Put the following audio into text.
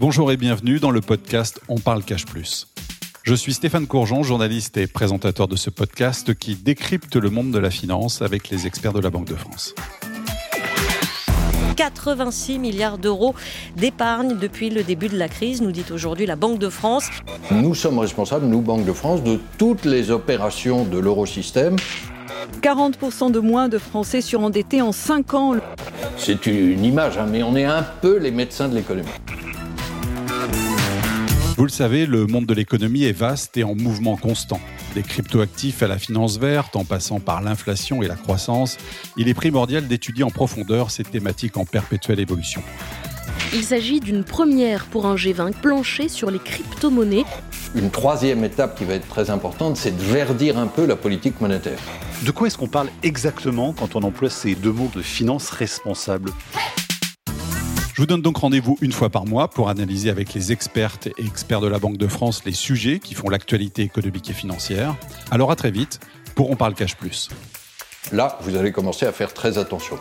Bonjour et bienvenue dans le podcast On parle cash plus. Je suis Stéphane Courgeon, journaliste et présentateur de ce podcast qui décrypte le monde de la finance avec les experts de la Banque de France. 86 milliards d'euros d'épargne depuis le début de la crise, nous dit aujourd'hui la Banque de France. Nous sommes responsables, nous, Banque de France, de toutes les opérations de l'eurosystème. 40% de moins de Français surendettés en 5 ans. C'est une image, hein, mais on est un peu les médecins de l'économie. Vous le savez, le monde de l'économie est vaste et en mouvement constant. Des cryptoactifs à la finance verte, en passant par l'inflation et la croissance, il est primordial d'étudier en profondeur ces thématiques en perpétuelle évolution. Il s'agit d'une première pour un G20 planché sur les crypto-monnaies. Une troisième étape qui va être très importante, c'est de verdir un peu la politique monétaire. De quoi est-ce qu'on parle exactement quand on emploie ces deux mots de finance responsable? Je vous donne donc rendez-vous une fois par mois pour analyser avec les expertes et experts de la Banque de France les sujets qui font l'actualité économique et financière. Alors à très vite pour On parle cash plus. Là, vous allez commencer à faire très attention.